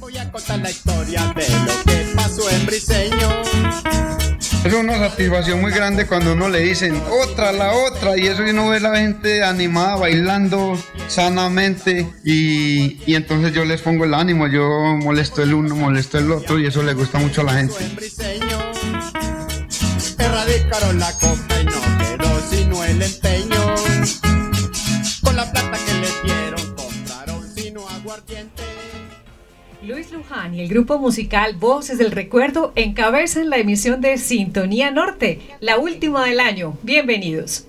Voy a contar la historia de lo que pasó en Briseño. Es una satisfacción muy grande cuando uno le dicen otra, la otra, y eso y uno ve la gente animada, bailando sanamente, y, y entonces yo les pongo el ánimo, yo molesto el uno, molesto el otro, y eso le gusta mucho a la gente. Erradicaron la coca y no quedó sino el empeño. Luis Luján y el grupo musical Voces del Recuerdo encabezan la emisión de Sintonía Norte, la última del año. Bienvenidos.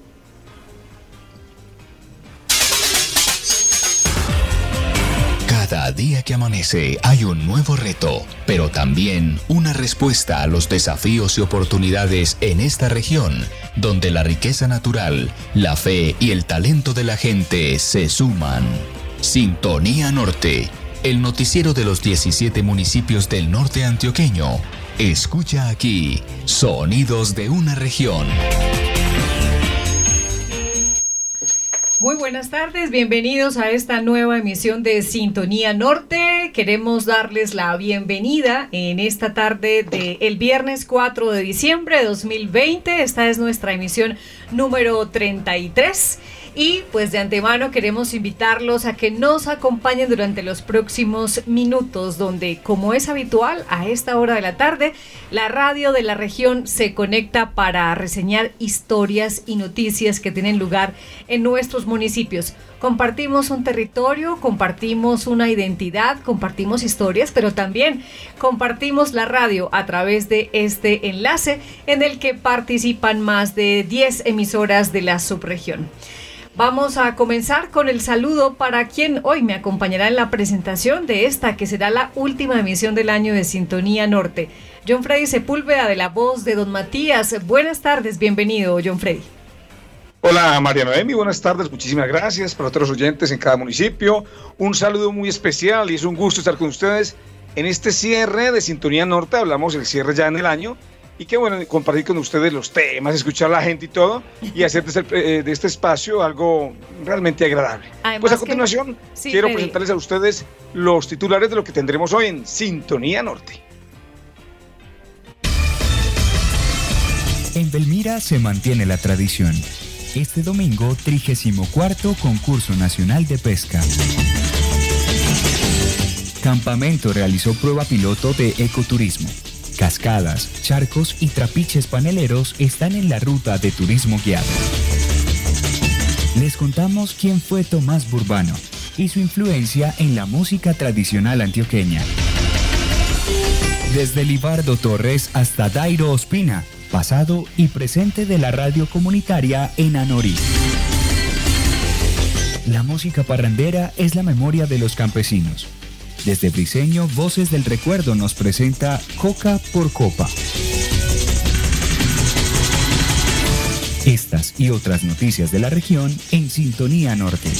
Cada día que amanece hay un nuevo reto, pero también una respuesta a los desafíos y oportunidades en esta región, donde la riqueza natural, la fe y el talento de la gente se suman. Sintonía Norte, el noticiero de los 17 municipios del norte antioqueño. Escucha aquí, sonidos de una región. Muy buenas tardes, bienvenidos a esta nueva emisión de Sintonía Norte. Queremos darles la bienvenida en esta tarde del el viernes 4 de diciembre de 2020. Esta es nuestra emisión número 33. Y pues de antemano queremos invitarlos a que nos acompañen durante los próximos minutos, donde como es habitual a esta hora de la tarde, la radio de la región se conecta para reseñar historias y noticias que tienen lugar en nuestros municipios. Compartimos un territorio, compartimos una identidad, compartimos historias, pero también compartimos la radio a través de este enlace en el que participan más de 10 emisoras de la subregión. Vamos a comenzar con el saludo para quien hoy me acompañará en la presentación de esta que será la última emisión del año de Sintonía Norte. John Freddy Sepúlveda de la voz de Don Matías. Buenas tardes, bienvenido, John Freddy. Hola María Noemi, buenas tardes, muchísimas gracias para todos los oyentes en cada municipio. Un saludo muy especial y es un gusto estar con ustedes en este cierre de Sintonía Norte. Hablamos del cierre ya en el año y qué bueno compartir con ustedes los temas, escuchar a la gente y todo y hacer de este, eh, de este espacio algo realmente agradable. Además pues a que- continuación Sí, quiero Freddy. presentarles a ustedes los titulares de lo que tendremos hoy en Sintonía Norte. En Belmira se mantiene la tradición. Este domingo, 34 Concurso Nacional de Pesca. Campamento realizó prueba piloto de ecoturismo. Cascadas, charcos y trapiches paneleros están en la ruta de turismo guiado. Les contamos quién fue Tomás Burbano y su influencia en la música tradicional antioqueña. Desde Libardo Torres hasta Dairo Ospina, pasado y presente de la radio comunitaria en Anorí. La música parrandera es la memoria de los campesinos. Desde Briseño, Voces del Recuerdo nos presenta Coca por Copa. Estas y otras noticias de la región en Sintonía Norte.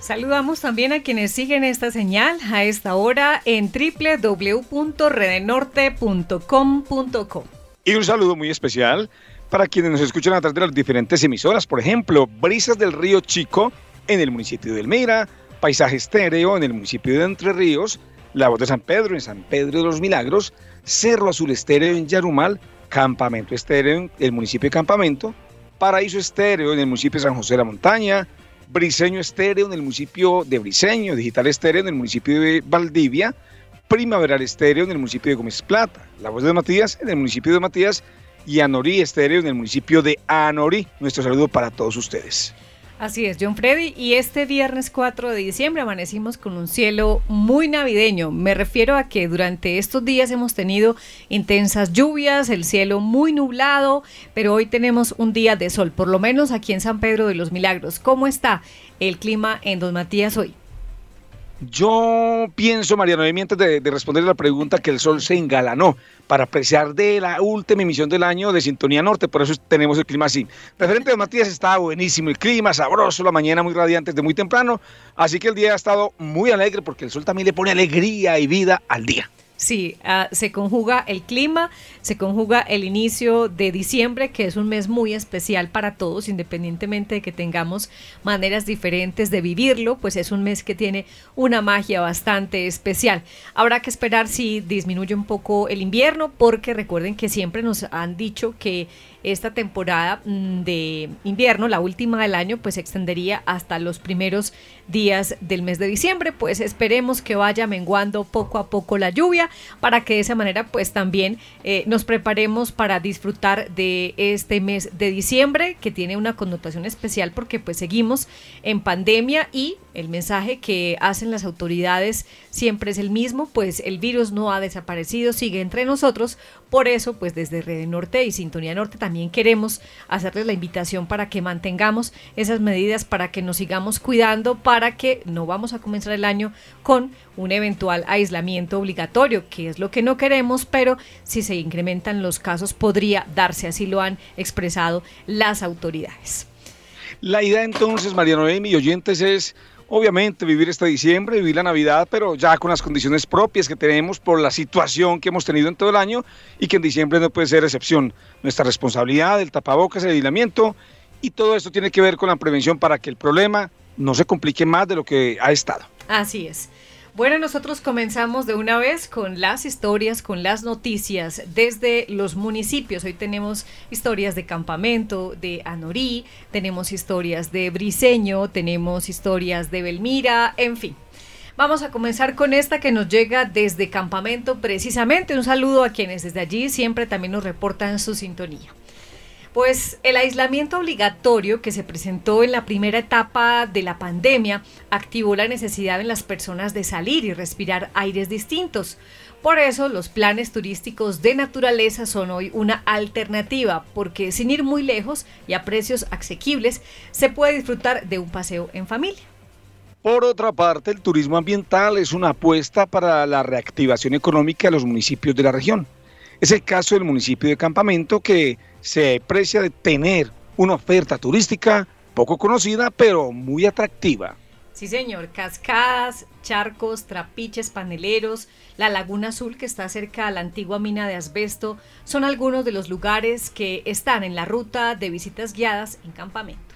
Saludamos también a quienes siguen esta señal a esta hora en www.redenorte.com.co. Y un saludo muy especial para quienes nos escuchan a través de las diferentes emisoras. Por ejemplo, Brisas del Río Chico en el municipio de Elmira, Paisaje Estéreo en el municipio de Entre Ríos, La Voz de San Pedro en San Pedro de los Milagros, Cerro Azul Estéreo en Yarumal, Campamento Estéreo en el municipio de Campamento, Paraíso Estéreo en el municipio de San José de la Montaña, Briseño Estéreo en el municipio de Briseño, Digital Estéreo en el municipio de Valdivia, Primaveral Estéreo en el municipio de Gómez Plata, La Voz de Matías en el municipio de Matías y Anorí Estéreo en el municipio de Anorí. Nuestro saludo para todos ustedes. Así es, John Freddy. Y este viernes 4 de diciembre amanecimos con un cielo muy navideño. Me refiero a que durante estos días hemos tenido intensas lluvias, el cielo muy nublado, pero hoy tenemos un día de sol, por lo menos aquí en San Pedro de los Milagros. ¿Cómo está el clima en Don Matías hoy? Yo pienso, María Noemí, antes de, de responder la pregunta, que el sol se engalanó para apreciar de la última emisión del año de Sintonía Norte, por eso tenemos el clima así. Referente de Matías, estaba buenísimo el clima, sabroso, la mañana muy radiante desde muy temprano, así que el día ha estado muy alegre porque el sol también le pone alegría y vida al día. Sí, ah, se conjuga el clima, se conjuga el inicio de diciembre, que es un mes muy especial para todos, independientemente de que tengamos maneras diferentes de vivirlo, pues es un mes que tiene una magia bastante especial. Habrá que esperar si disminuye un poco el invierno, porque recuerden que siempre nos han dicho que esta temporada mm, de invierno, la última del año, pues se extendería hasta los primeros días del mes de diciembre. Pues esperemos que vaya menguando poco a poco la lluvia para que de esa manera pues también eh, nos preparemos para disfrutar de este mes de diciembre que tiene una connotación especial porque pues seguimos en pandemia y el mensaje que hacen las autoridades siempre es el mismo, pues el virus no ha desaparecido, sigue entre nosotros. Por eso, pues desde Red Norte y Sintonía Norte también queremos hacerles la invitación para que mantengamos esas medidas, para que nos sigamos cuidando, para que no vamos a comenzar el año con un eventual aislamiento obligatorio, que es lo que no queremos, pero si se incrementan los casos podría darse, así lo han expresado las autoridades. La idea entonces, María Noemi y oyentes, es obviamente vivir este diciembre, vivir la Navidad, pero ya con las condiciones propias que tenemos por la situación que hemos tenido en todo el año y que en diciembre no puede ser excepción. Nuestra responsabilidad, el tapabocas, el aislamiento y todo esto tiene que ver con la prevención para que el problema no se complique más de lo que ha estado. Así es. Bueno, nosotros comenzamos de una vez con las historias, con las noticias desde los municipios. Hoy tenemos historias de Campamento, de Anorí, tenemos historias de Briseño, tenemos historias de Belmira, en fin. Vamos a comenzar con esta que nos llega desde Campamento precisamente. Un saludo a quienes desde allí siempre también nos reportan su sintonía. Pues el aislamiento obligatorio que se presentó en la primera etapa de la pandemia activó la necesidad en las personas de salir y respirar aires distintos. Por eso los planes turísticos de naturaleza son hoy una alternativa, porque sin ir muy lejos y a precios asequibles se puede disfrutar de un paseo en familia. Por otra parte, el turismo ambiental es una apuesta para la reactivación económica de los municipios de la región. Es el caso del municipio de Campamento que se aprecia de tener una oferta turística poco conocida, pero muy atractiva. Sí, señor. Cascadas, charcos, trapiches paneleros, la Laguna Azul que está cerca a la antigua mina de asbesto, son algunos de los lugares que están en la ruta de visitas guiadas en campamento.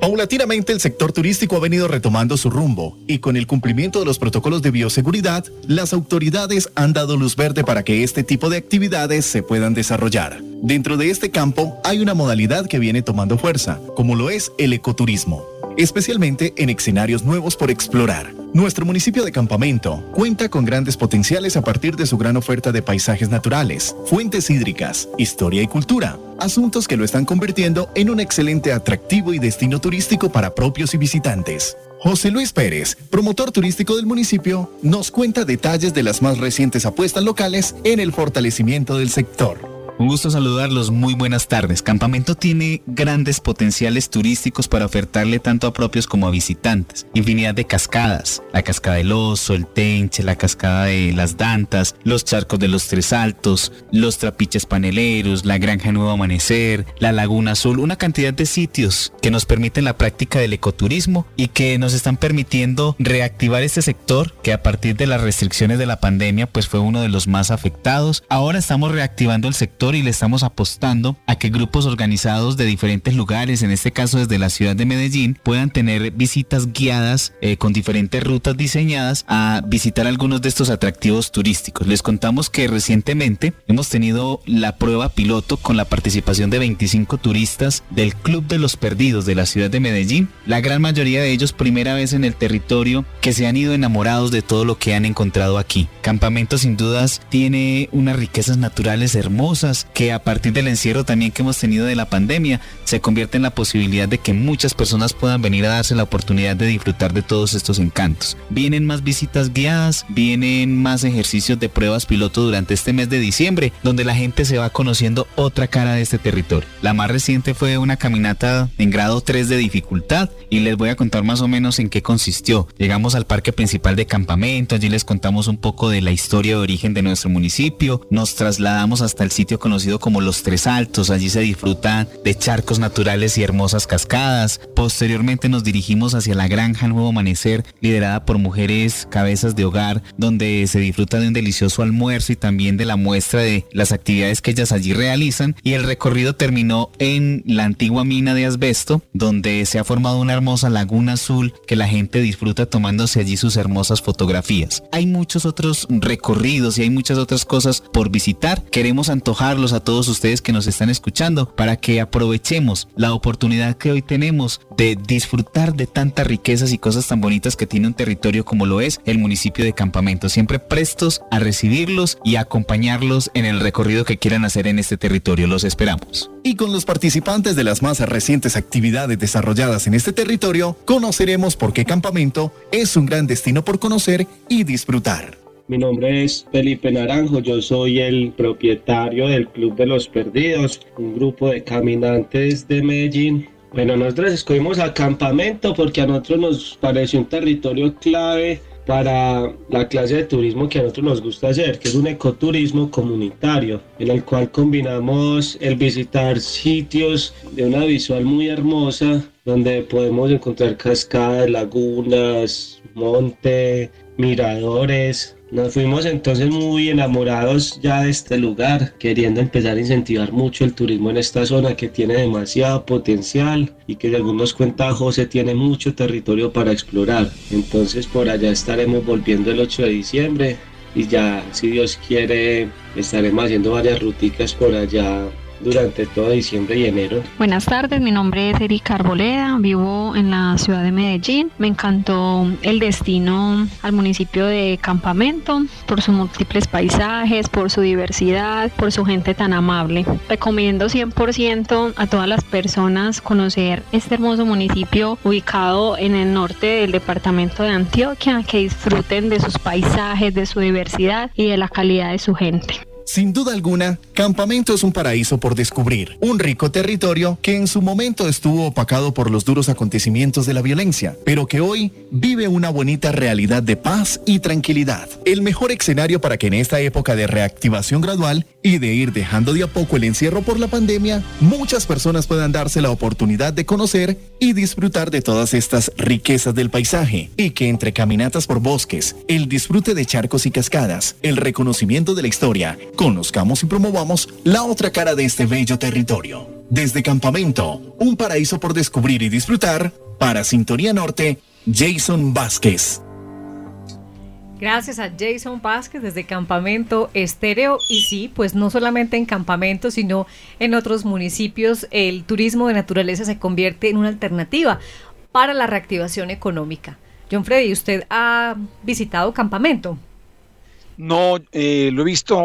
Paulatinamente el sector turístico ha venido retomando su rumbo y con el cumplimiento de los protocolos de bioseguridad, las autoridades han dado luz verde para que este tipo de actividades se puedan desarrollar. Dentro de este campo hay una modalidad que viene tomando fuerza, como lo es el ecoturismo especialmente en escenarios nuevos por explorar. Nuestro municipio de Campamento cuenta con grandes potenciales a partir de su gran oferta de paisajes naturales, fuentes hídricas, historia y cultura, asuntos que lo están convirtiendo en un excelente atractivo y destino turístico para propios y visitantes. José Luis Pérez, promotor turístico del municipio, nos cuenta detalles de las más recientes apuestas locales en el fortalecimiento del sector. Un gusto saludarlos, muy buenas tardes. Campamento tiene grandes potenciales turísticos para ofertarle tanto a propios como a visitantes. Infinidad de cascadas, la cascada del oso, el tenche, la cascada de las dantas, los charcos de los tres altos, los trapiches paneleros, la granja Nuevo Amanecer, la Laguna Azul, una cantidad de sitios que nos permiten la práctica del ecoturismo y que nos están permitiendo reactivar este sector que a partir de las restricciones de la pandemia pues fue uno de los más afectados. Ahora estamos reactivando el sector y le estamos apostando a que grupos organizados de diferentes lugares, en este caso desde la ciudad de Medellín, puedan tener visitas guiadas eh, con diferentes rutas diseñadas a visitar algunos de estos atractivos turísticos. Les contamos que recientemente hemos tenido la prueba piloto con la participación de 25 turistas del Club de los Perdidos de la ciudad de Medellín, la gran mayoría de ellos primera vez en el territorio que se han ido enamorados de todo lo que han encontrado aquí. Campamento sin dudas tiene unas riquezas naturales hermosas, que a partir del encierro también que hemos tenido de la pandemia se convierte en la posibilidad de que muchas personas puedan venir a darse la oportunidad de disfrutar de todos estos encantos. Vienen más visitas guiadas, vienen más ejercicios de pruebas piloto durante este mes de diciembre, donde la gente se va conociendo otra cara de este territorio. La más reciente fue una caminata en grado 3 de dificultad y les voy a contar más o menos en qué consistió. Llegamos al parque principal de campamento, allí les contamos un poco de la historia de origen de nuestro municipio, nos trasladamos hasta el sitio con conocido como Los Tres Altos. Allí se disfruta de charcos naturales y hermosas cascadas. Posteriormente nos dirigimos hacia la granja Nuevo Amanecer, liderada por mujeres cabezas de hogar, donde se disfruta de un delicioso almuerzo y también de la muestra de las actividades que ellas allí realizan. Y el recorrido terminó en la antigua mina de asbesto, donde se ha formado una hermosa laguna azul que la gente disfruta tomándose allí sus hermosas fotografías. Hay muchos otros recorridos y hay muchas otras cosas por visitar. Queremos antojarlos a todos ustedes que nos están escuchando para que aprovechemos la oportunidad que hoy tenemos de disfrutar de tantas riquezas y cosas tan bonitas que tiene un territorio como lo es el municipio de Campamento. Siempre prestos a recibirlos y acompañarlos en el recorrido que quieran hacer en este territorio. Los esperamos. Y con los participantes de las más recientes actividades desarrolladas en este territorio, conoceremos por qué Campamento es un gran destino por conocer y disfrutar. Mi nombre es Felipe Naranjo, yo soy el propietario del Club de los Perdidos, un grupo de caminantes de Medellín. Bueno, nosotros escogimos acampamento porque a nosotros nos pareció un territorio clave para la clase de turismo que a nosotros nos gusta hacer, que es un ecoturismo comunitario, en el cual combinamos el visitar sitios de una visual muy hermosa, donde podemos encontrar cascadas, lagunas, monte, miradores, nos fuimos entonces muy enamorados ya de este lugar, queriendo empezar a incentivar mucho el turismo en esta zona que tiene demasiado potencial y que según nos cuenta José tiene mucho territorio para explorar. Entonces por allá estaremos volviendo el 8 de diciembre y ya si Dios quiere estaremos haciendo varias ruticas por allá durante todo diciembre y enero. Buenas tardes, mi nombre es Erika Arboleda, vivo en la ciudad de Medellín. Me encantó el destino al municipio de Campamento por sus múltiples paisajes, por su diversidad, por su gente tan amable. Recomiendo 100% a todas las personas conocer este hermoso municipio ubicado en el norte del departamento de Antioquia, que disfruten de sus paisajes, de su diversidad y de la calidad de su gente. Sin duda alguna, Campamento es un paraíso por descubrir, un rico territorio que en su momento estuvo opacado por los duros acontecimientos de la violencia, pero que hoy vive una bonita realidad de paz y tranquilidad. El mejor escenario para que en esta época de reactivación gradual y de ir dejando de a poco el encierro por la pandemia, muchas personas puedan darse la oportunidad de conocer y disfrutar de todas estas riquezas del paisaje y que entre caminatas por bosques, el disfrute de charcos y cascadas, el reconocimiento de la historia, conozcamos y promovamos la otra cara de este bello territorio. Desde Campamento, un paraíso por descubrir y disfrutar, para Sintonía Norte, Jason Vázquez. Gracias a Jason Vázquez desde Campamento Estéreo. Y sí, pues no solamente en Campamento, sino en otros municipios, el turismo de naturaleza se convierte en una alternativa para la reactivación económica. John Freddy, ¿usted ha visitado Campamento? No, eh, lo he visto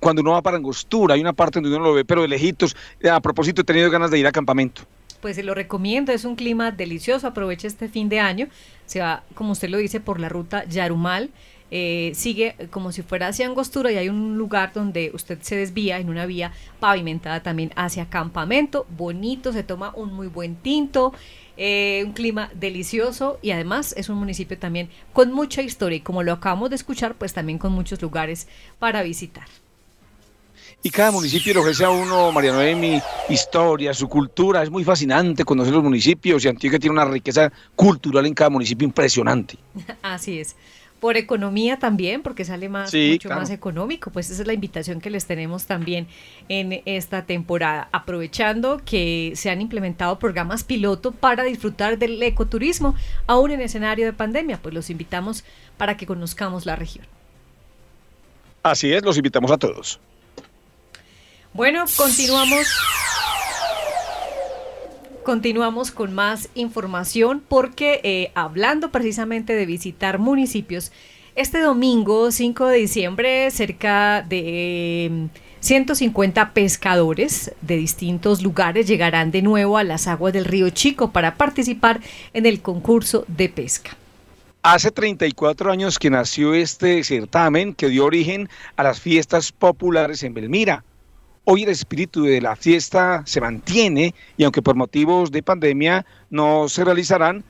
cuando uno va para Angostura, hay una parte donde uno lo ve, pero de lejitos. A propósito, he tenido ganas de ir a campamento. Pues se lo recomiendo, es un clima delicioso, aproveche este fin de año, se va, como usted lo dice, por la ruta Yarumal, eh, sigue como si fuera hacia Angostura y hay un lugar donde usted se desvía en una vía pavimentada también hacia campamento, bonito, se toma un muy buen tinto, eh, un clima delicioso y además es un municipio también con mucha historia y como lo acabamos de escuchar, pues también con muchos lugares para visitar. Y cada municipio le ofrece a uno, María Noemi, historia, su cultura. Es muy fascinante conocer los municipios y Antioquia tiene una riqueza cultural en cada municipio impresionante. Así es por economía también, porque sale más, mucho más económico. Pues esa es la invitación que les tenemos también en esta temporada, aprovechando que se han implementado programas piloto para disfrutar del ecoturismo, aún en escenario de pandemia. Pues los invitamos para que conozcamos la región. Así es, los invitamos a todos. Bueno, continuamos Continuamos con más información porque eh, hablando precisamente de visitar municipios, este domingo 5 de diciembre cerca de 150 em, pescadores de distintos lugares llegarán de nuevo a las aguas del río Chico para participar en el concurso de pesca. Hace 34 años que nació este certamen que dio origen a las fiestas populares en Belmira Hoy el espíritu de la fiesta se mantiene y aunque por motivos de pandemia no se realizarán,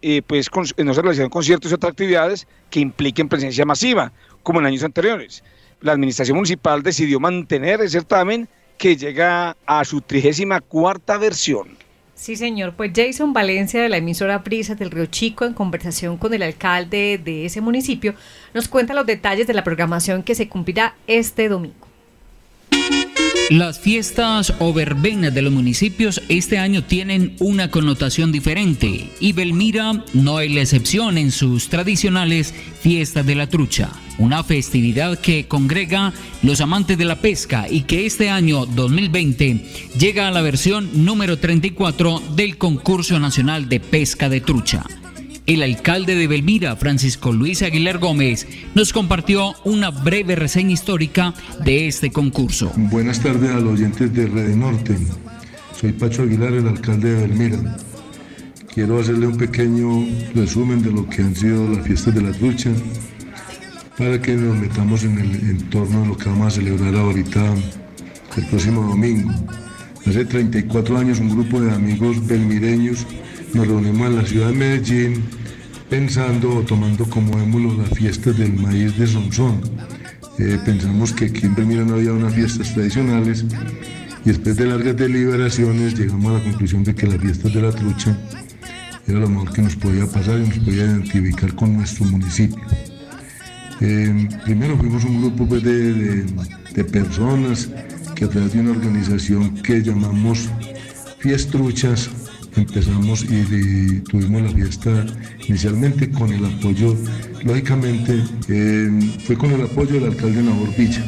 eh, pues no se realizarán conciertos y otras actividades que impliquen presencia masiva, como en años anteriores. la administración municipal decidió mantener el certamen que llega a su trigésima cuarta versión. Sí, señor. Pues Jason Valencia de la emisora Brisas del Río Chico, en conversación con el alcalde de ese municipio, nos cuenta los detalles de la programación que se cumplirá este domingo. Las fiestas o verbenas de los municipios este año tienen una connotación diferente y Belmira no es la excepción en sus tradicionales fiestas de la trucha, una festividad que congrega los amantes de la pesca y que este año 2020 llega a la versión número 34 del concurso nacional de pesca de trucha. El alcalde de Belmira, Francisco Luis Aguilar Gómez, nos compartió una breve reseña histórica de este concurso. Buenas tardes a los oyentes de Red Norte. Soy Pacho Aguilar, el alcalde de Belmira. Quiero hacerle un pequeño resumen de lo que han sido las fiestas de la trucha para que nos metamos en el entorno de lo que vamos a celebrar ahorita el próximo domingo. Hace 34 años un grupo de amigos belmireños nos reunimos en la ciudad de Medellín pensando o tomando como émulo las fiestas del maíz de Sonsón. Eh, pensamos que aquí en Belmira no había unas fiestas tradicionales y después de largas deliberaciones llegamos a la conclusión de que las fiestas de la trucha era lo mejor que nos podía pasar y nos podía identificar con nuestro municipio. Eh, primero fuimos un grupo pues, de, de, personas que a través de una organización que llamamos Fiestruchas empezamos y, tuvimos la fiesta inicialmente con el apoyo, lógicamente, fue con el apoyo del alcalde Nabor Villa.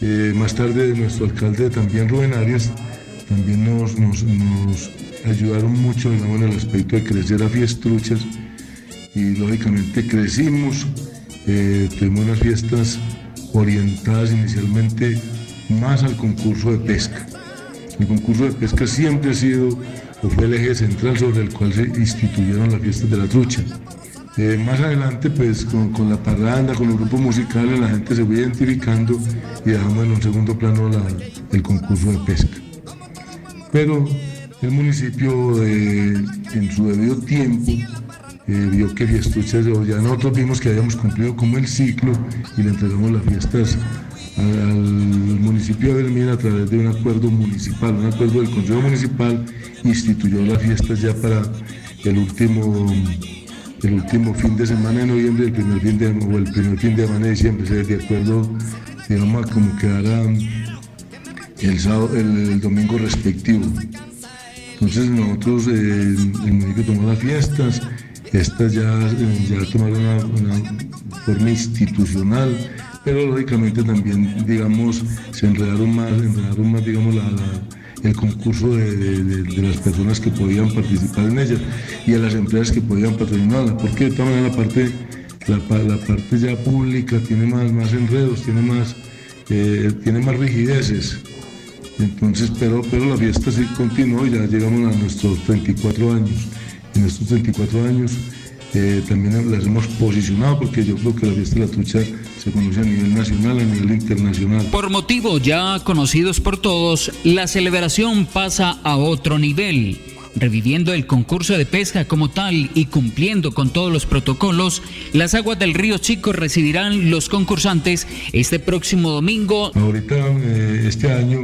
Eh, más tarde nuestro alcalde también Rubén Arias también nos, ayudaron mucho en el aspecto de crecer a fiestruchas y lógicamente crecimos, eh, tuvimos unas fiestas orientadas inicialmente más al concurso de pesca. El concurso de pesca siempre ha sido fue el eje central sobre el cual se instituyeron las fiestas de la trucha. Eh, más adelante, pues con, la parranda, con los grupos musicales, la gente se fue identificando y dejamos en un segundo plano el concurso de pesca. Pero el municipio, eh, en su debido tiempo, eh, vio que Fiestuchas, ya nosotros vimos que habíamos cumplido como el ciclo y le entregamos las fiestas al municipio de Belmira a través de un acuerdo municipal, un acuerdo del Consejo Municipal instituyó las fiestas ya para el último, el último fin de semana de noviembre el primer fin de, o el primer fin de semana de diciembre, de acuerdo, digamos, como quedara el, el, domingo respectivo. Entonces nosotros, eh, el municipio tomó las fiestas, estas ya, ya tomaron una forma institucional, pero lógicamente también, digamos, se enredaron más, enredaron más, digamos, el concurso de, las personas que podían participar en ella y a las empresas que podían patrocinarla, porque de todas maneras la parte, la, parte ya pública tiene más, más enredos, tiene más, eh, tiene más rigideces. Entonces, pero, pero la fiesta sí continuó y ya llegamos a nuestros 34 años. En estos 34 años eh, también las hemos posicionado porque yo creo que la fiesta de la trucha se conoce a nivel nacional, a nivel internacional. Por motivos ya conocidos por todos, la celebración pasa a otro nivel. Reviviendo el concurso de pesca como tal y cumpliendo con todos los protocolos, las aguas del río Chico recibirán los concursantes este próximo domingo. Ahorita, eh, este año,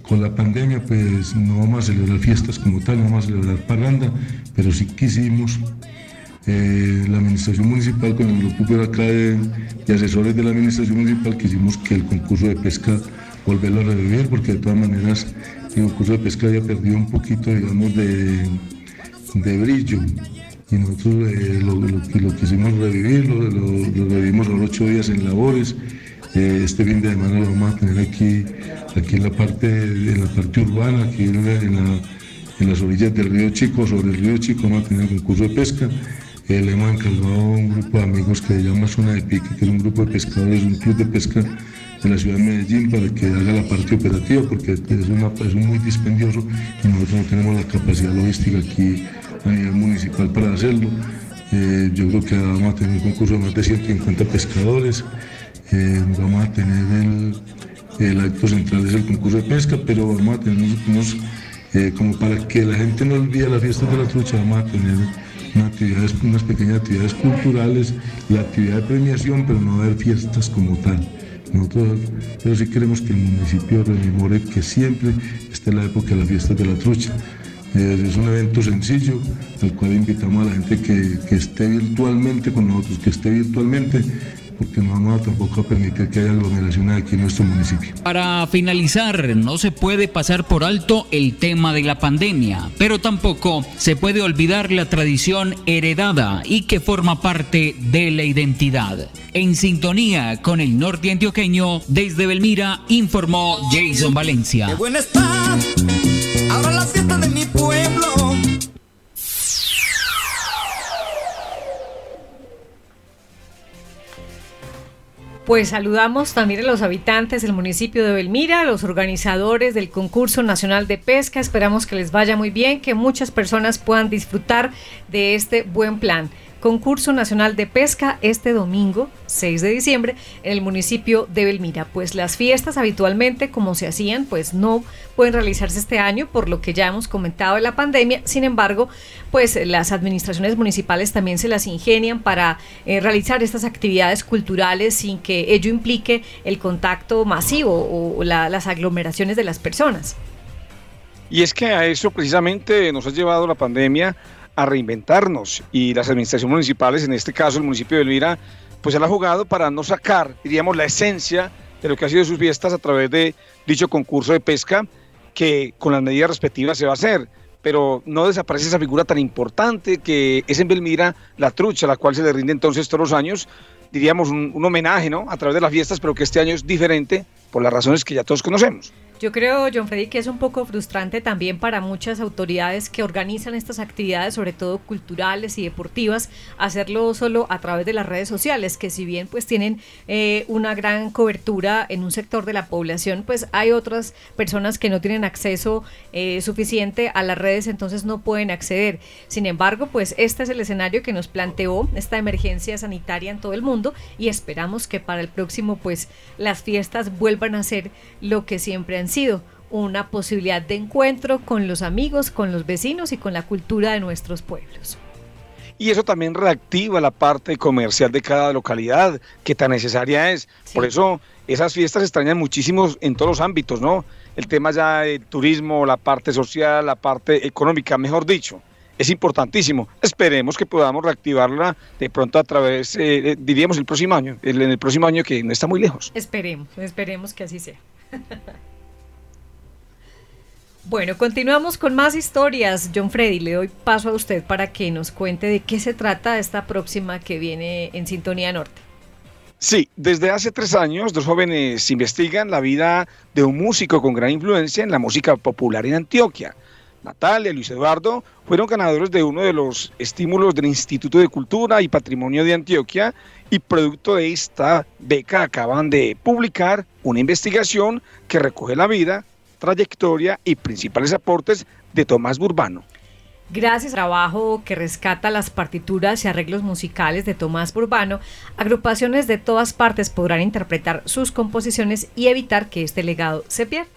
con la pandemia, pues no vamos a celebrar fiestas como tal, no vamos a celebrar parranda, pero sí quisimos eh, la administración municipal con el grupo de acá de, asesores de la administración municipal quisimos que el concurso de pesca volverlo a revivir porque de todas maneras el concurso de pesca había perdido un poquito digamos de, brillo y nosotros eh, lo, quisimos revivir, lo, revivimos a los ocho días en labores. Eh, este fin de semana lo vamos a tener aquí, aquí en la parte, en la parte urbana, aquí en, en las orillas del río Chico, sobre el río Chico vamos a tener el concurso de pesca le hemos encargado un grupo de amigos que se llama Zona de Pique, que es un grupo de pescadores, un club de pesca de la ciudad de Medellín para que haga la parte operativa, porque es, una, es muy dispendioso y nosotros no tenemos la capacidad logística aquí a nivel municipal para hacerlo. Eh, yo creo que vamos a tener un concurso de más de 150 pescadores, eh, vamos a tener el, acto central es el concurso de pesca, pero vamos a tener unos, eh, como para que la gente no olvide la fiesta de la trucha, vamos a tener unas, pequeñas actividades culturales, la actividad de premiación, pero no haber fiestas como tal. Nosotros, pero sí queremos que el municipio rememore que siempre esté la época de las fiestas de la trucha. Es un evento sencillo al cual invitamos a la gente que, que esté virtualmente con nosotros, que esté virtualmente porque no vamos a tampoco a permitir que haya aglomeraciones aquí en nuestro municipio. Para finalizar, no se puede pasar por alto el tema de la pandemia, pero tampoco se puede olvidar la tradición heredada y que forma parte de la identidad. En sintonía con el norte antioqueño, desde Belmira, informó Jason Valencia. Qué buena está, ahora la Pues saludamos también a los habitantes del municipio de Belmira, a los organizadores del concurso nacional de pesca. Esperamos que les vaya muy bien, que muchas personas puedan disfrutar de este buen plan concurso nacional de pesca este domingo 6 de diciembre en el municipio de Belmira. Pues las fiestas habitualmente como se hacían pues no pueden realizarse este año por lo que ya hemos comentado de la pandemia. Sin embargo pues las administraciones municipales también se las ingenian para eh, realizar estas actividades culturales sin que ello implique el contacto masivo o las aglomeraciones de las personas. Y es que a eso precisamente nos ha llevado la pandemia a reinventarnos y las administraciones municipales, en este caso el municipio de Elvira, pues se ha jugado para no sacar, diríamos, la esencia de lo que ha sido sus fiestas a través de dicho concurso de pesca que con las medidas respectivas se va a hacer. Pero no desaparece esa figura tan importante que es en Belmira la trucha, la cual se le rinde entonces todos los años, diríamos, un, un homenaje, ¿no? A través de las fiestas, pero que este año es diferente por las razones que ya todos conocemos. Yo creo, John Freddy, que es un poco frustrante también para muchas autoridades que organizan estas actividades, sobre todo culturales y deportivas, hacerlo solo a través de las redes sociales, que si bien pues tienen eh, una gran cobertura en un sector de la población, pues hay otras personas que no tienen acceso eh, suficiente a las redes, entonces no pueden acceder. Sin embargo, pues este es el escenario que nos planteó esta emergencia sanitaria en todo el mundo y esperamos que para el próximo pues las fiestas vuelvan a ser lo que siempre han sido una posibilidad de encuentro con los amigos, con los vecinos y con la cultura de nuestros pueblos. Y eso también reactiva la parte comercial de cada localidad, que tan necesaria es. Por eso esas fiestas extrañan muchísimo en todos los ámbitos, ¿no? El tema ya del turismo, la parte social, la parte económica, mejor dicho. Es importantísimo. Esperemos que podamos reactivarla de pronto a través, eh, eh, diríamos, el próximo año, en el próximo año que no está muy lejos. Esperemos, esperemos que así sea. Bueno, continuamos con más historias. John Freddy, le doy paso a usted para que nos cuente de qué se trata esta próxima que viene en Sintonía Norte. Sí, desde hace tres años dos jóvenes investigan la vida de un músico con gran influencia en la música popular en Antioquia. Natalia y Luis Eduardo fueron ganadores de uno de los estímulos del Instituto de Cultura y Patrimonio de Antioquia y producto de esta beca acaban de publicar una investigación que recoge la vida, trayectoria y principales aportes de Tomás Burbano. Gracias al trabajo que rescata las partituras y arreglos musicales de Tomás Burbano, agrupaciones de todas partes podrán interpretar sus composiciones y evitar que este legado se pierda.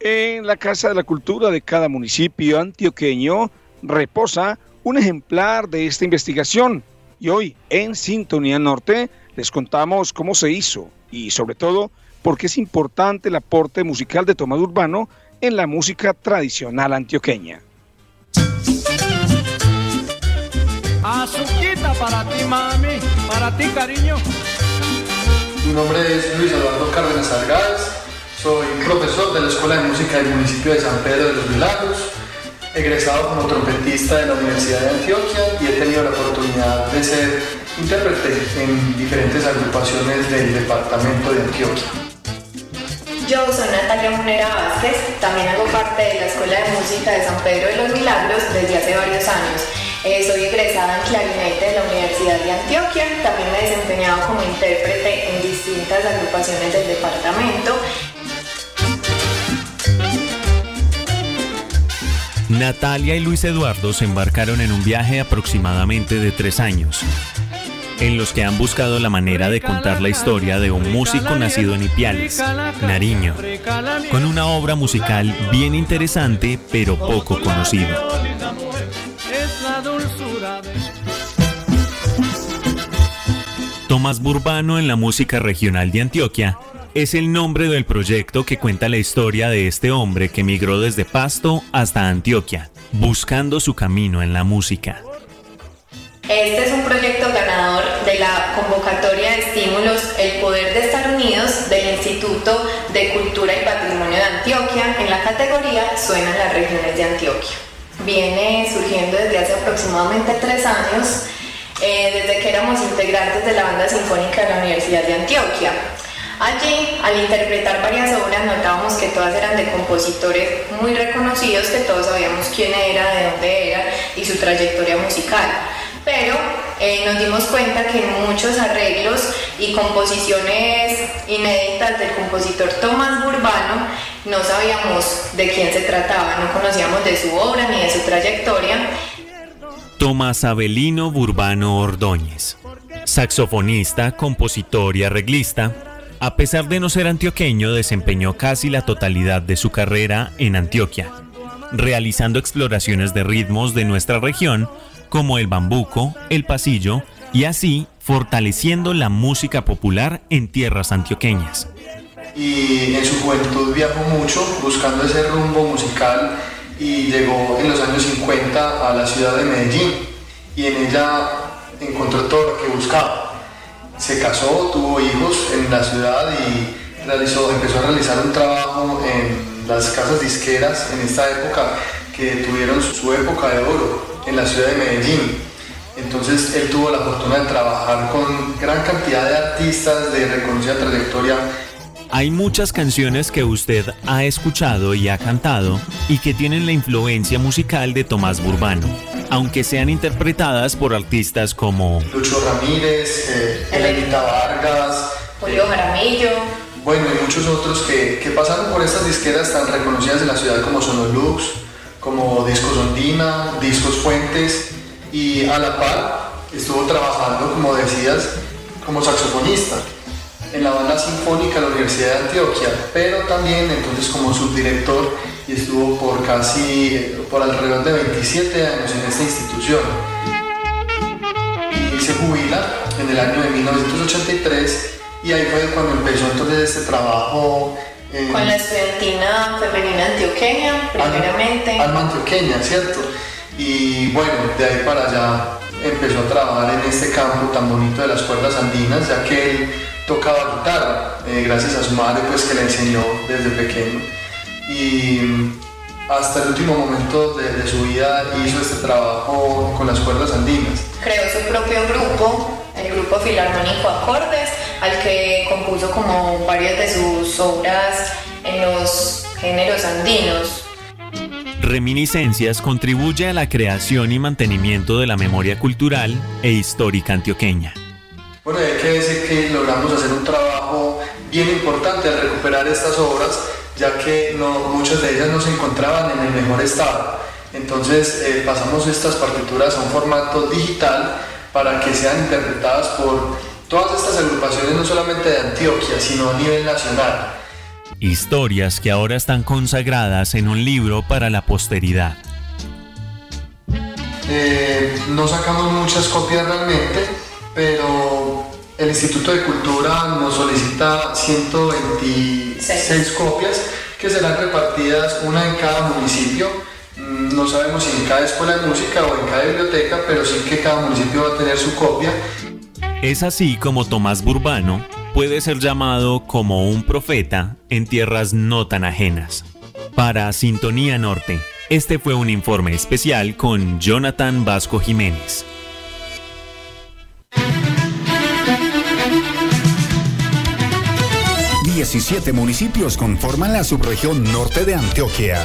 En la Casa de la Cultura de cada municipio antioqueño reposa un ejemplar de esta investigación y hoy en Sintonía Norte les contamos cómo se hizo y sobre todo por qué es importante el aporte musical de Tomás Urbano en la música tradicional antioqueña. Azuquita para ti, mami, para ti, cariño. Mi nombre es Luis Eduardo Cárdenas Argáez, soy profesor de la Escuela de Música del municipio de San Pedro de los Milagros, egresado como trompetista de la Universidad de Antioquia y he tenido la oportunidad de ser intérprete en diferentes agrupaciones del departamento de Antioquia. Yo soy Natalia Monera Vázquez, también hago parte de la Escuela de Música de San Pedro de los Milagros desde hace varios años. Eh, soy egresada en clarinete de la Universidad de Antioquia, también me he desempeñado como intérprete en distintas agrupaciones del departamento. Natalia y Luis Eduardo se embarcaron en un viaje aproximadamente de tres años en los que han buscado la manera de contar la historia de un músico nacido en Ipiales, Nariño, con una obra musical bien interesante pero poco conocida. Tomás Burbano en la música regional de Antioquia es el nombre del proyecto que cuenta la historia de este hombre que migró desde Pasto hasta Antioquia, buscando su camino en la música. Este es un proyecto ganador de la convocatoria de estímulos El Poder de Estar Unidos del Instituto de Cultura y Patrimonio de Antioquia en la categoría Suenan las regiones de Antioquia. Viene surgiendo desde hace aproximadamente tres años, eh, desde que éramos integrantes de la banda sinfónica de la Universidad de Antioquia. Allí, al interpretar varias obras, notábamos que todas eran de compositores muy reconocidos, que todos sabíamos quién era, de dónde era y su trayectoria musical pero eh, nos dimos cuenta que muchos arreglos y composiciones inéditas del compositor Tomás Burbano no sabíamos de quién se trataba, no conocíamos de su obra ni de su trayectoria. Tomás Abelino Burbano Ordóñez, saxofonista, compositor y arreglista, a pesar de no ser antioqueño, desempeñó casi la totalidad de su carrera en Antioquia, realizando exploraciones de ritmos de nuestra región como el bambuco, el pasillo y así fortaleciendo la música popular en tierras antioqueñas. Y en su juventud viajó mucho buscando ese rumbo musical y llegó en los años 50 a la ciudad de Medellín y en ella encontró todo lo que buscaba. Se casó, tuvo hijos en la ciudad y realizó, empezó a realizar un trabajo en las casas disqueras en esta época que tuvieron su época de oro en la ciudad de Medellín. Entonces él tuvo la fortuna de trabajar con gran cantidad de artistas de reconocida trayectoria. Hay muchas canciones que usted ha escuchado y ha cantado y que tienen la influencia musical de Tomás Burbano, aunque sean interpretadas por artistas como Lucho Ramírez, eh, Elenita Vargas, Julio Jaramillo. Bueno, y muchos otros que, que pasaron por estas disqueras tan reconocidas en la ciudad como Sonolux, como Discos Ondina, Discos Fuentes y a la par estuvo trabajando, como decías, como saxofonista en la banda sinfónica de la Universidad de Antioquia, pero también entonces como subdirector y estuvo por casi, por alrededor de 27 años en esta institución. Y se jubila en el año de 1983 y ahí fue cuando empezó entonces este trabajo con la estudiantina femenina antioqueña, primeramente. Alma, antioqueña, ¿cierto? Y bueno, de ahí para allá empezó a trabajar en este campo tan bonito de las cuerdas andinas, ya que él tocaba guitarra, eh, gracias a su madre pues que le enseñó desde pequeño. Y hasta el último momento de, su vida hizo este trabajo con las cuerdas andinas. Creó su propio grupo, el grupo Filarmónico Acordes, al que compuso como varias de sus obras en los géneros andinos. Reminiscencias contribuye a la creación y mantenimiento de la memoria cultural e histórica antioqueña. Bueno, hay que decir que logramos hacer un trabajo bien importante al recuperar estas obras, ya que no, muchas de ellas no se encontraban en el mejor estado. Entonces eh, pasamos estas partituras a un formato digital para que sean interpretadas por todas estas agrupaciones no solamente de Antioquia, sino a nivel nacional. Historias que ahora están consagradas en un libro para la posteridad. Eh, no sacamos muchas copias realmente, pero el Instituto de Cultura nos solicita 126 copias que serán repartidas una en cada municipio. Mm, no sabemos si en cada escuela de música o en cada biblioteca, pero sí que cada municipio va a tener su copia es así como Tomás Burbano puede ser llamado como un profeta en tierras no tan ajenas. Para Sintonía Norte, este fue un informe especial con Jonathan Vasco Jiménez. 17 municipios conforman la subregión norte de Antioquia.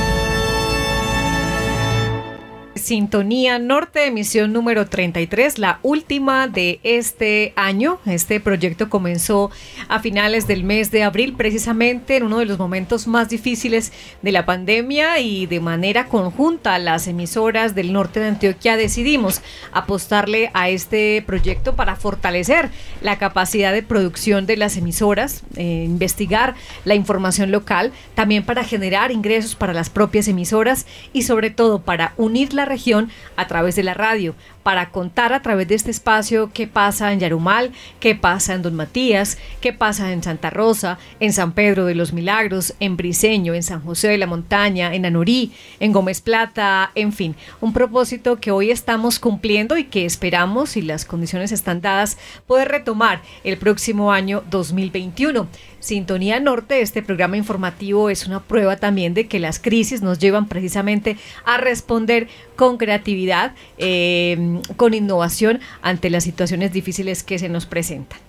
Sintonía Norte, emisión número 33, la última de este año. Este proyecto comenzó a finales del mes de abril, precisamente en uno de los momentos más difíciles de la pandemia y de manera conjunta las emisoras del norte de Antioquia decidimos apostarle a este proyecto para fortalecer la capacidad de producción de las emisoras, eh, investigar la información local, también para generar ingresos para las propias emisoras y sobre todo para unir la región a través de la radio, para contar a través de este espacio qué pasa en Yarumal, qué pasa en Don Matías, qué pasa en Santa Rosa, en San Pedro de los Milagros, en Briseño, en San José de la Montaña, en Anorí, en Gómez Plata, en fin, un propósito que hoy estamos cumpliendo y que esperamos, si las condiciones están dadas, poder retomar el próximo año 2021. Sintonía Norte, este programa informativo es una prueba también de que las crisis nos llevan precisamente a responder con creatividad, eh, con innovación ante las situaciones difíciles que se nos presentan.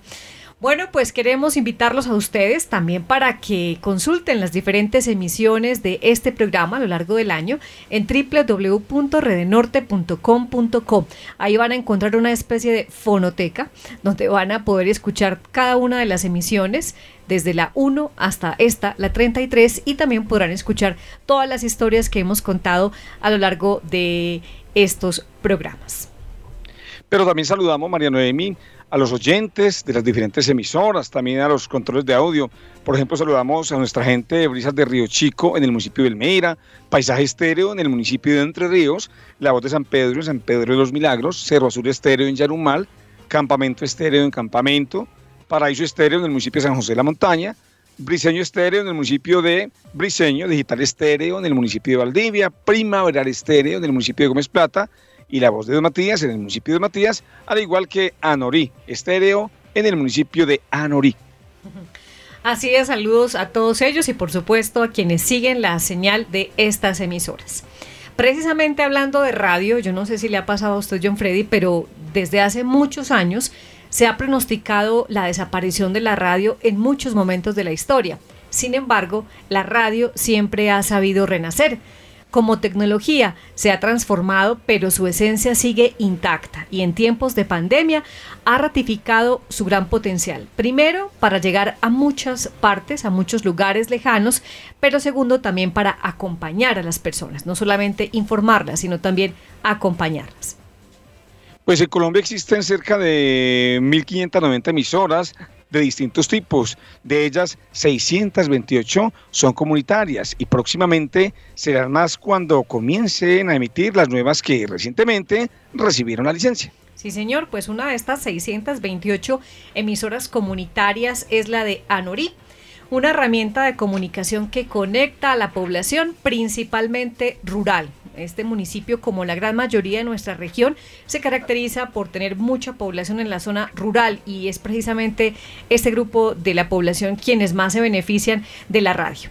Bueno, pues queremos invitarlos a ustedes también para que consulten las diferentes emisiones de este programa a lo largo del año en www.redenorte.com.co. Ahí van a encontrar una especie de fonoteca donde van a poder escuchar cada una de las emisiones desde la 1 hasta esta, la 33, y también podrán escuchar todas las historias que hemos contado a lo largo de estos programas. Pero también saludamos, María Noemí, a los oyentes de las diferentes emisoras, también a los controles de audio. Por ejemplo, saludamos a nuestra gente de Brisas de Río Chico en el municipio de Elmeira, Paisaje Estéreo en el municipio de Entre Ríos, La Voz de San Pedro en San Pedro de los Milagros, Cerro Azul Estéreo en Yarumal, Campamento Estéreo en Campamento, Paraíso Estéreo en el municipio de San José de la Montaña, Briseño Estéreo en el municipio de Briseño, Digital Estéreo en el municipio de Valdivia, Primaveral Estéreo en el municipio de Gómez Plata y La Voz de Don Matías en el municipio de Matías, al igual que Anorí Estéreo en el municipio de Anorí. Así es, saludos a todos ellos y por supuesto a quienes siguen la señal de estas emisoras. Precisamente hablando de radio, yo no sé si le ha pasado a usted, John Freddy, pero desde hace muchos años se ha pronosticado la desaparición de la radio en muchos momentos de la historia. Sin embargo, la radio siempre ha sabido renacer. Como tecnología se ha transformado, pero su esencia sigue intacta y en tiempos de pandemia ha ratificado su gran potencial. Primero, para llegar a muchas partes, a muchos lugares lejanos, pero segundo, también para acompañar a las personas, no solamente informarlas, sino también acompañarlas. Pues en Colombia existen cerca de 1.590 emisoras de distintos tipos. De ellas, 628 son comunitarias y próximamente serán más cuando comiencen a emitir las nuevas que recientemente recibieron la licencia. Sí, señor, pues una de estas 628 emisoras comunitarias es la de Anorí, una herramienta de comunicación que conecta a la población principalmente rural, este municipio, como la gran mayoría de nuestra región, se caracteriza por tener mucha población en la zona rural y es precisamente este grupo de la población quienes más se benefician de la radio.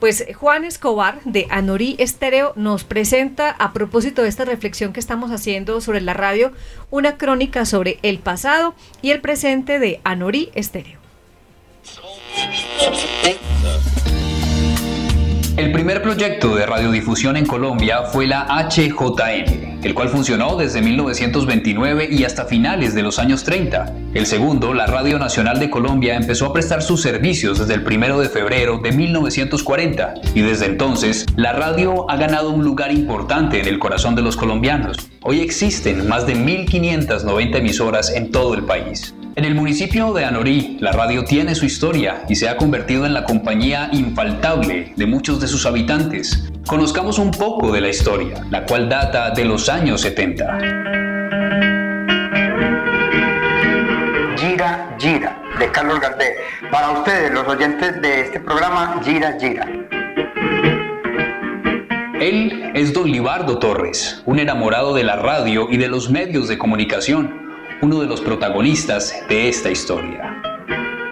Pues Juan Escobar de Anorí Estéreo nos presenta, a propósito de esta reflexión que estamos haciendo sobre la radio, una crónica sobre el pasado y el presente de Anorí Estéreo. El primer proyecto de radiodifusión en Colombia fue la HJN, el cual funcionó desde 1929 y hasta finales de los años 30. El segundo, la Radio Nacional de Colombia, empezó a prestar sus servicios desde el 1 de febrero de 1940 y desde entonces la radio ha ganado un lugar importante en el corazón de los colombianos. Hoy existen más de 1.590 emisoras en todo el país. En el municipio de Anorí, la radio tiene su historia y se ha convertido en la compañía infaltable de muchos de sus habitantes. Conozcamos un poco de la historia, la cual data de los años 70. Gira, gira, de Carlos Gardel. Para ustedes, los oyentes de este programa, Gira, gira. Él es don Libardo Torres, un enamorado de la radio y de los medios de comunicación uno de los protagonistas de esta historia.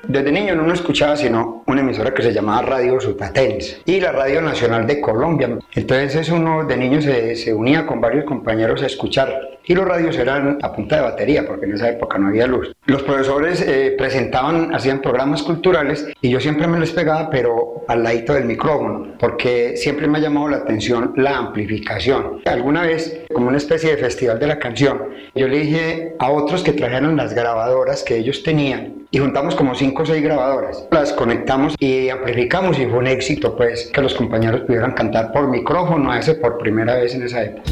Desde niño no escuchaba sino una emisora que se llamaba Radio Sutatense y la Radio Nacional de Colombia. Entonces uno de niño se, se unía con varios compañeros a escuchar y los radios eran a punta de batería porque en esa época no había luz. Los profesores eh, presentaban, hacían programas culturales y yo siempre me les pegaba pero al ladito del micrófono porque siempre me ha llamado la atención la amplificación. Alguna vez, como una especie de festival de la canción, yo le dije a otros que trajeran las grabadoras que ellos tenían y juntamos como 5 o 6 grabadoras. Las conectamos y amplificamos y fue un éxito pues que los compañeros pudieran cantar por micrófono a ese por primera vez en esa época.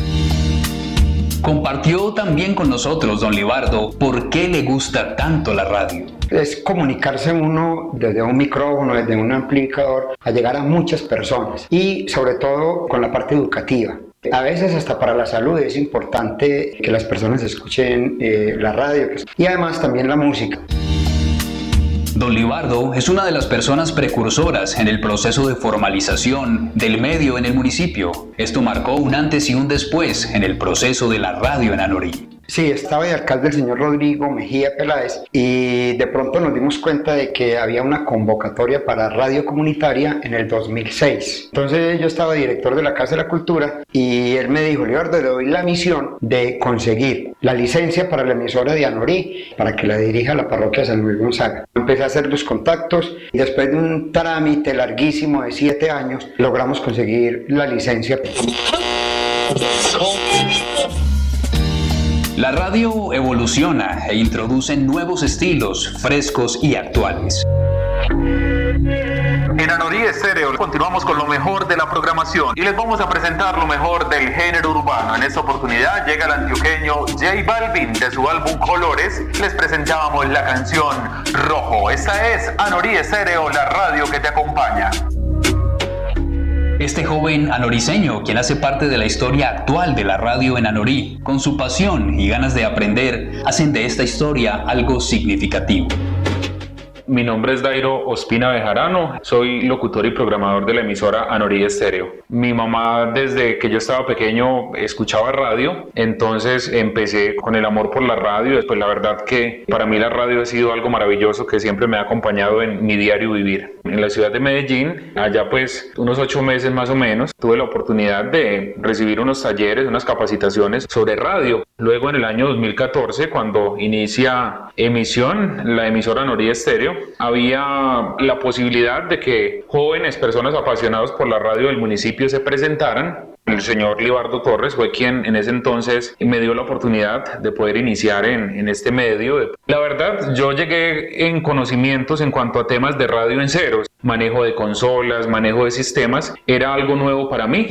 Compartió también con nosotros, don Libardo, por qué le gusta tanto la radio. Es comunicarse uno desde un micrófono, desde un amplificador, a llegar a muchas personas y sobre todo con la parte educativa. A veces hasta para la salud es importante que las personas escuchen eh, la radio y además también la música. Don Libardo es una de las personas precursoras en el proceso de formalización del medio en el municipio. Esto marcó un antes y un después en el proceso de la radio en Anorí. Sí, estaba de alcalde el señor Rodrigo Mejía Peláez y de pronto nos dimos cuenta de que había una convocatoria para radio comunitaria en el 2006. Entonces yo estaba director de la Casa de la Cultura y él me dijo, Leonardo, le doy la misión de conseguir la licencia para la emisora de Anorí para que la dirija la parroquia San Luis Gonzaga. Empecé a hacer los contactos y después de un trámite larguísimo de siete años logramos conseguir la licencia. La radio evoluciona e introduce nuevos estilos frescos y actuales. En Anorí Estéreo continuamos con lo mejor de la programación y les vamos a presentar lo mejor del género urbano. En esta oportunidad llega el antioqueño J Balvin de su álbum Colores. Les presentábamos la canción Rojo. Esta es Anorí Estéreo, la radio que te acompaña. Este joven anoriseño, quien hace parte de la historia actual de la radio en Anorí, con su pasión y ganas de aprender, hacen de esta historia algo significativo. Mi nombre es Dairo Ospina Bejarano, soy locutor y programador de la emisora Anorí Estéreo. Mi mamá desde que yo estaba pequeño escuchaba radio, entonces empecé con el amor por la radio, después la verdad que para mí la radio ha sido algo maravilloso que siempre me ha acompañado en mi diario vivir. En la ciudad de Medellín, allá pues unos ocho meses más o menos, tuve la oportunidad de recibir unos talleres, unas capacitaciones sobre radio. Luego en el año 2014, cuando inicia emisión, la emisora Anorí Estéreo, había la posibilidad de que jóvenes, personas apasionados por la radio del municipio se presentaran. El señor Libardo Torres fue quien en ese entonces me dio la oportunidad de poder iniciar en, en este medio. La verdad, yo llegué en conocimientos en cuanto a temas de radio en ceros, manejo de consolas, manejo de sistemas, era algo nuevo para mí.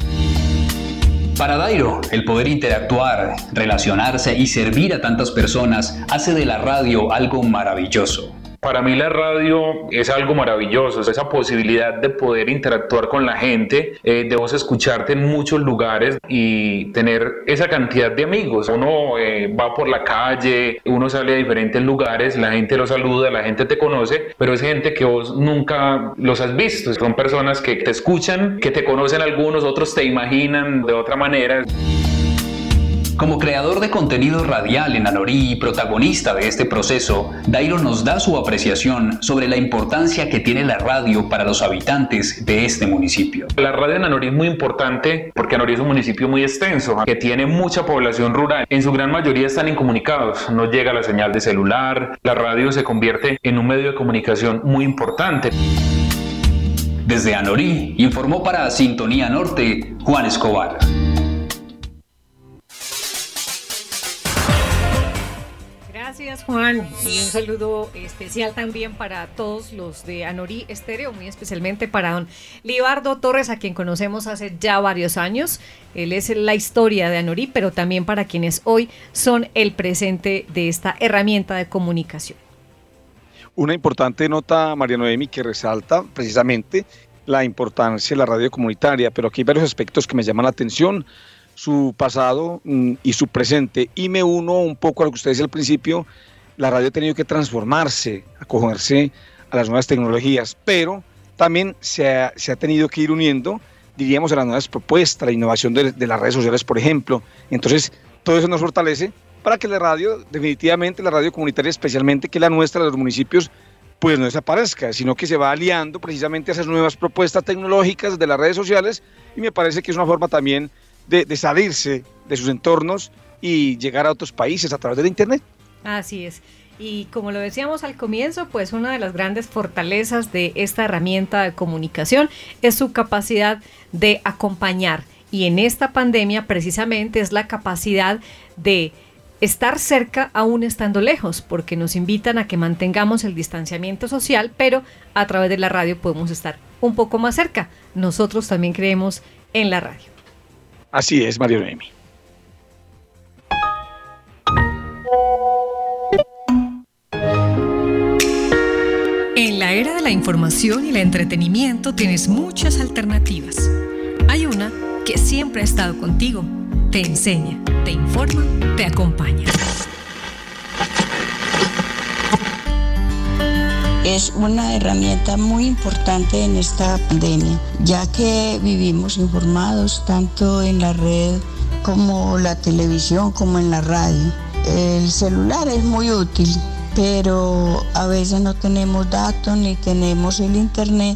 Para Dairo, el poder interactuar, relacionarse y servir a tantas personas hace de la radio algo maravilloso. Para mí la radio es algo maravilloso, esa posibilidad de poder interactuar con la gente, eh, de vos escucharte en muchos lugares y tener esa cantidad de amigos. Uno eh, va por la calle, uno sale a diferentes lugares, la gente lo saluda, la gente te conoce, pero es gente que vos nunca los has visto. Son personas que te escuchan, que te conocen algunos, otros te imaginan de otra manera. Como creador de contenido radial en Anorí y protagonista de este proceso, Dairo nos da su apreciación sobre la importancia que tiene la radio para los habitantes de este municipio. La radio en Anorí es muy importante porque Anorí es un municipio muy extenso, que tiene mucha población rural. En su gran mayoría están incomunicados, no llega la señal de celular, la radio se convierte en un medio de comunicación muy importante. Desde Anorí, informó para Sintonía Norte Juan Escobar. Gracias Juan y un saludo especial también para todos los de Anorí Estéreo, muy especialmente para don Libardo Torres, a quien conocemos hace ya varios años. Él es la historia de Anorí, pero también para quienes hoy son el presente de esta herramienta de comunicación. Una importante nota, María Noemi, que resalta precisamente la importancia de la radio comunitaria, pero aquí hay varios aspectos que me llaman la atención su pasado mm, y su presente. Y me uno un poco a lo que usted decía al principio, la radio ha tenido que transformarse, acogerse a las nuevas tecnologías, pero también se ha, se ha tenido que ir uniendo, diríamos, a las nuevas propuestas, la innovación de, de, las redes sociales, por ejemplo. Entonces, todo eso nos fortalece para que la radio, definitivamente la radio comunitaria, especialmente que la nuestra, de los municipios, pues no desaparezca, sino que se va aliando precisamente a esas nuevas propuestas tecnológicas de las redes sociales y me parece que es una forma también de, salirse de sus entornos y llegar a otros países a través del Internet. Así es. Y como lo decíamos al comienzo, pues una de las grandes fortalezas de esta herramienta de comunicación es su capacidad de acompañar. Y en esta pandemia precisamente es la capacidad de estar cerca aún estando lejos, porque nos invitan a que mantengamos el distanciamiento social, pero a través de la radio podemos estar un poco más cerca. Nosotros también creemos en la radio. Así es, Mario Noemi. En la era de la información y el entretenimiento tienes muchas alternativas. Hay una que siempre ha estado contigo, te enseña, te informa, te acompaña. Es una herramienta muy importante en esta pandemia, ya que vivimos informados tanto en la red como la televisión como en la radio. El celular es muy útil, pero a veces no tenemos datos ni tenemos el internet,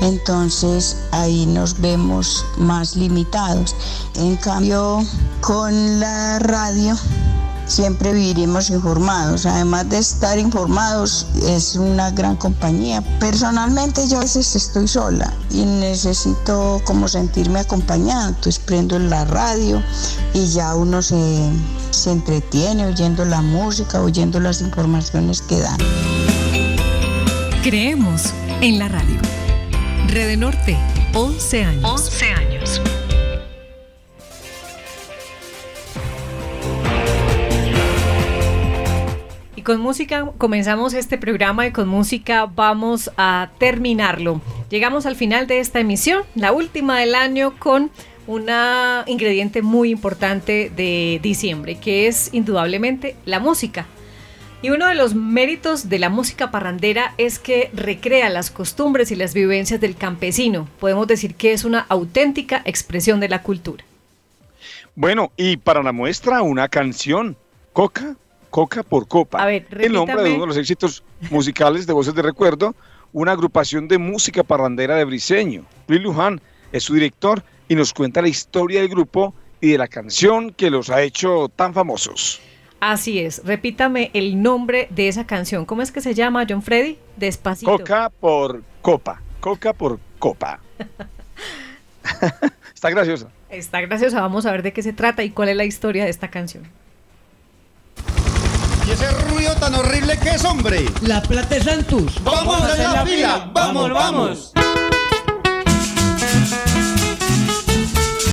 entonces ahí nos vemos más limitados. En cambio, con la radio siempre viviremos informados. Además de estar informados, es una gran compañía. Personalmente yo a veces estoy sola y necesito como sentirme acompañada. Entonces prendo la radio y ya uno se, se entretiene oyendo la música, oyendo las informaciones que dan. Creemos en la radio. Rede Norte, 11 años. 11 años. Con música comenzamos este programa y con música vamos a terminarlo. Llegamos al final de esta emisión, la última del año con un ingrediente muy importante de diciembre, que es indudablemente la música. Y uno de los méritos de la música parrandera es que recrea las costumbres y las vivencias del campesino. Podemos decir que es una auténtica expresión de la cultura. Bueno, y para la muestra una canción, Coca Coca por Copa. A ver, el nombre de uno de los éxitos musicales de Voces de Recuerdo, una agrupación de música parrandera de Briseño. Luis Luján es su director y nos cuenta la historia del grupo y de la canción que los ha hecho tan famosos. Así es, repítame el nombre de esa canción. ¿Cómo es que se llama, John Freddy? Despacito. Coca por Copa. Coca por Copa. Está graciosa. Está graciosa. Vamos a ver de qué se trata y cuál es la historia de esta canción. ¿Y ese ruido tan horrible que es, hombre? La plata de Santos. Vamos, a la, fila. Vamos, vamos.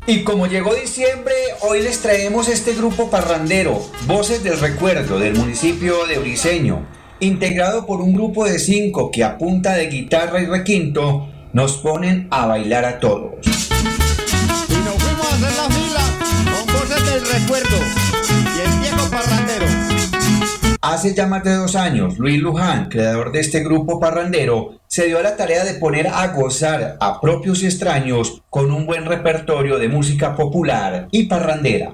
Y como llegó diciembre, hoy les traemos este grupo parrandero, Voces del Recuerdo, del municipio de Briseño, integrado por un grupo de cinco que a punta de guitarra y requinto nos ponen a bailar a todos. Y nos fuimos a hacer la fila Hace ya más de dos años, Luis Luján, creador de este grupo parrandero, se dio a la tarea de poner a gozar a propios y extraños con un buen repertorio de música popular y parrandera.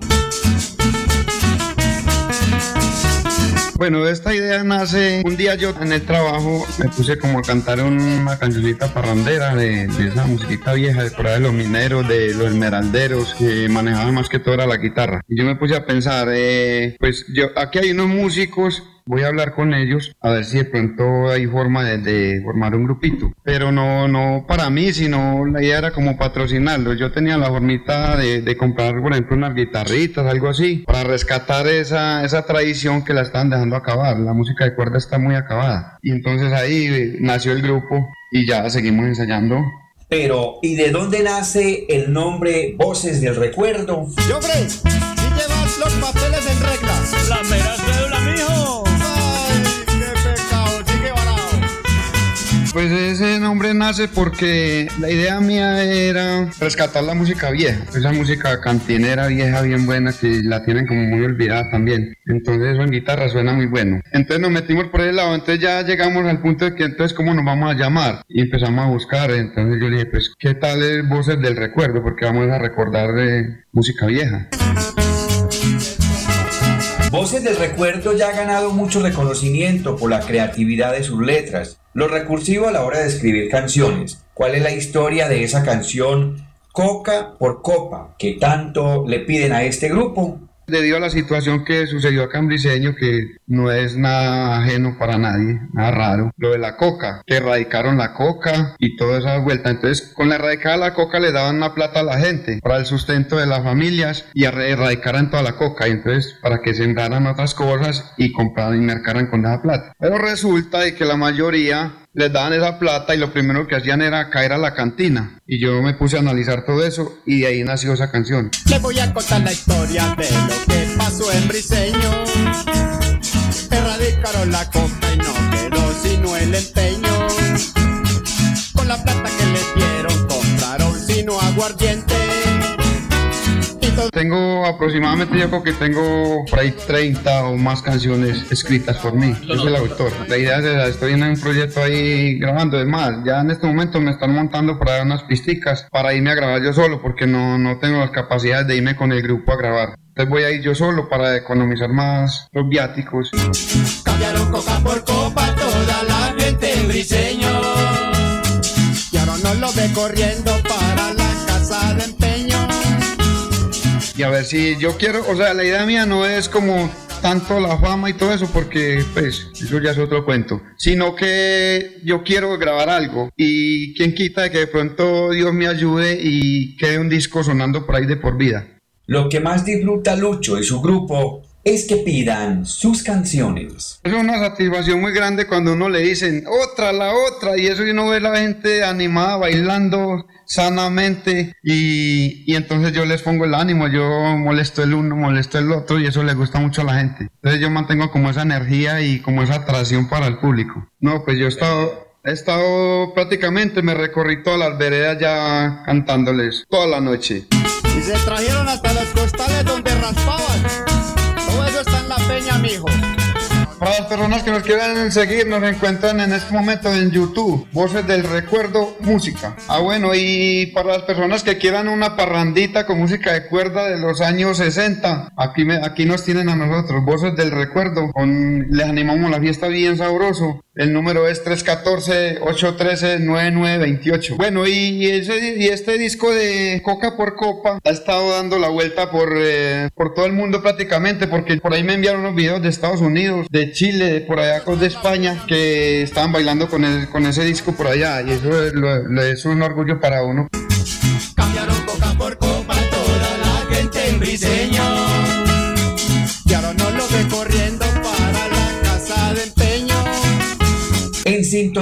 Bueno, esta idea nace un día yo en el trabajo me puse como a cantar una cancionita parrandera de, de esa musiquita vieja de por ahí de los mineros, de los esmeralderos que manejaban más que todo era la guitarra. Y yo me puse a pensar, eh, pues yo aquí hay unos músicos voy a hablar con ellos a ver si de pronto hay forma de, de, formar un grupito. Pero no, no para mí, sino la idea era como patrocinarlo. Yo tenía la formita de, de comprar, por ejemplo, unas guitarritas, algo así, para rescatar esa, esa tradición que la están dejando acabar. La música de cuerda está muy acabada. Y entonces ahí nació el grupo y ya seguimos ensayando. Pero, ¿y de dónde nace el nombre Voces del Recuerdo? Yo, hombre, si llevas los papeles en regla. La mera Pues ese nombre nace porque la idea mía era rescatar la música vieja, esa música cantinera vieja bien buena que la tienen como muy olvidada también. Entonces eso en guitarra suena muy bueno. Entonces nos metimos por ese lado, entonces ya llegamos al punto de que entonces cómo nos vamos a llamar y empezamos a buscar. Entonces yo dije, pues qué tal es Voces del Recuerdo, porque vamos a recordar música vieja. Voces del Recuerdo ya ha ganado mucho reconocimiento por la creatividad de sus letras, lo recursivo a la hora de escribir canciones. ¿Cuál es la historia de esa canción Coca por Copa que tanto le piden a este grupo? Debido a la situación que sucedió acá en Briseño, que no es nada ajeno para nadie, nada raro, lo de la coca, que erradicaron la coca y toda esa vuelta. Entonces, con la erradicada de la coca le daban una plata a la gente para el sustento de las familias y erradicaran toda la coca. Y entonces, para que sembraran otras cosas y compraran y mercaran con esa plata. Pero resulta de que la mayoría les daban esa plata y lo primero que hacían era caer a la cantina. Y yo me puse a analizar todo eso y de ahí nació esa canción. Les voy a contar la historia de lo que pasó en Briseño. Erradicaron la coca y no quedó sino el empeño. Con la plata que les dieron compraron sino aguardiente. Tengo aproximadamente, yo creo que tengo por ahí 30 o más canciones escritas por mí. Yo soy el autor. La idea es esa, estoy en un proyecto ahí grabando. Es más, ya en este momento me están montando por ahí unas pisticas para irme a grabar yo solo porque no, no tengo las capacidades de irme con el grupo a grabar. Entonces voy a ir yo solo para economizar más los viáticos. Cambiaron coca por copa toda la gente en Briseño. Y ahora no lo ve corriendo Y a ver si yo quiero, o sea, la idea mía no es como tanto la fama y todo eso, porque pues eso ya es otro cuento, sino que yo quiero grabar algo y quién quita de que de pronto Dios me ayude y quede un disco sonando por ahí de por vida. Lo que más disfruta Lucho y su grupo es que pidan sus canciones. Es una satisfacción muy grande cuando uno le dicen otra, la otra, y eso y uno ve la gente animada, bailando sanamente, y, y, entonces yo les pongo el ánimo, yo molesto el uno, molesto el otro, y eso le gusta mucho a la gente. Entonces yo mantengo como esa energía y como esa atracción para el público. No, pues yo he estado... He estado prácticamente, me recorrí todas las veredas ya cantándoles toda la noche. Y se trajeron hasta los costales donde raspaban. Para las personas que nos quieran seguir, nos encuentran en este momento en YouTube, Voces del Recuerdo Música. Ah, bueno, y para las personas que quieran una parrandita con música de cuerda de los años 60, aquí, aquí nos tienen a nosotros, Voces del Recuerdo. Les animamos la fiesta bien sabroso. El número es 314-813-9928. Bueno, y, y este disco de Coca por Copa ha estado dando la vuelta por, eh, por todo el mundo prácticamente, porque por ahí me enviaron unos videos de Estados Unidos, de Chile, de por allá de España, que estaban bailando con, el, con ese disco por allá, y eso es, lo, es un orgullo para uno. Cambiaron Coca por Copa toda la gente en.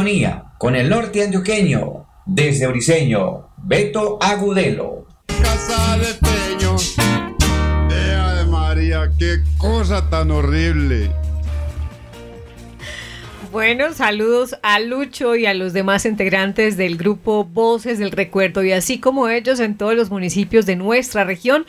Sintonía con el norte antioqueño, desde Briseño, Beto Agudelo. Casa de empeño. Dea de María, qué cosa tan horrible. Bueno, saludos a Lucho y a los demás integrantes del grupo Voces del Recuerdo y así como ellos en todos los municipios de nuestra región.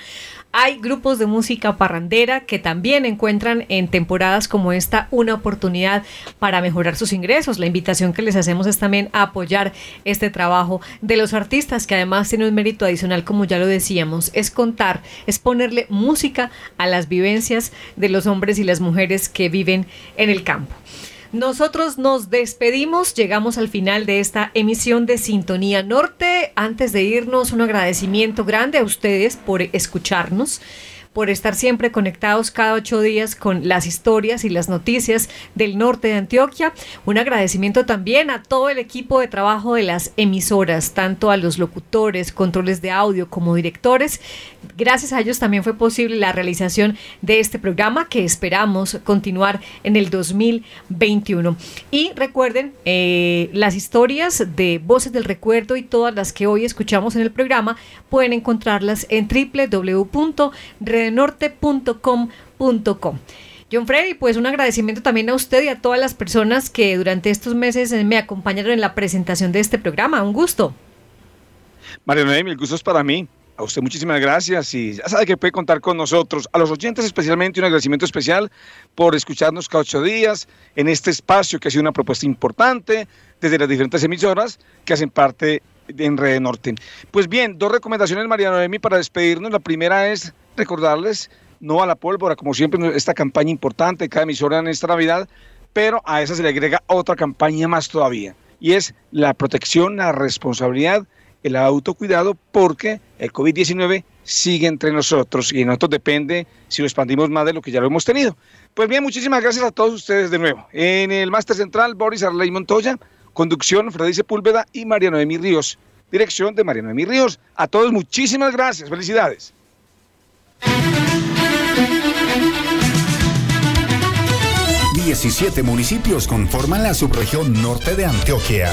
Hay grupos de música parrandera que también encuentran en temporadas como esta una oportunidad para mejorar sus ingresos. La invitación que les hacemos es también a apoyar este trabajo de los artistas, que además tiene un mérito adicional, como ya lo decíamos, es contar, es ponerle música a las vivencias de los hombres y las mujeres que viven en el campo. Nosotros nos despedimos, llegamos al final de esta emisión de Sintonía Norte. Antes de irnos, un agradecimiento grande a ustedes por escucharnos por estar siempre conectados cada ocho días con las historias y las noticias del norte de Antioquia. Un agradecimiento también a todo el equipo de trabajo de las emisoras, tanto a los locutores, controles de audio como directores. Gracias a ellos también fue posible la realización de este programa que esperamos continuar en el 2021. Y recuerden, eh, las historias de Voces del Recuerdo y todas las que hoy escuchamos en el programa pueden encontrarlas en www.redenorte.com.com. John Freddy, pues un agradecimiento también a usted y a todas las personas que durante estos meses me acompañaron en la presentación de este programa. Un gusto. María Noemi, el gusto es para mí. A usted muchísimas gracias y ya sabe que puede contar con nosotros. A los oyentes especialmente un agradecimiento especial por escucharnos cada ocho días en este espacio que ha sido una propuesta importante desde las diferentes emisoras que hacen parte en Red Norte. Pues bien, dos recomendaciones, María Noemi, para despedirnos. La primera es recordarles no a la pólvora, como siempre, esta campaña importante, cada emisora en esta Navidad, pero a esa se le agrega otra campaña más todavía, y es la protección, la responsabilidad, el autocuidado, porque el COVID-19 sigue entre nosotros y de nosotros depende si lo expandimos más de lo que ya lo hemos tenido. Pues bien, muchísimas gracias a todos ustedes de nuevo. En el Máster Central, Boris Arley Montoya, conducción, Freddy Sepúlveda y María Noemí Ríos. Dirección de María Noemí Ríos. A todos muchísimas gracias. Felicidades. 17 municipios conforman la subregión norte de Antioquia.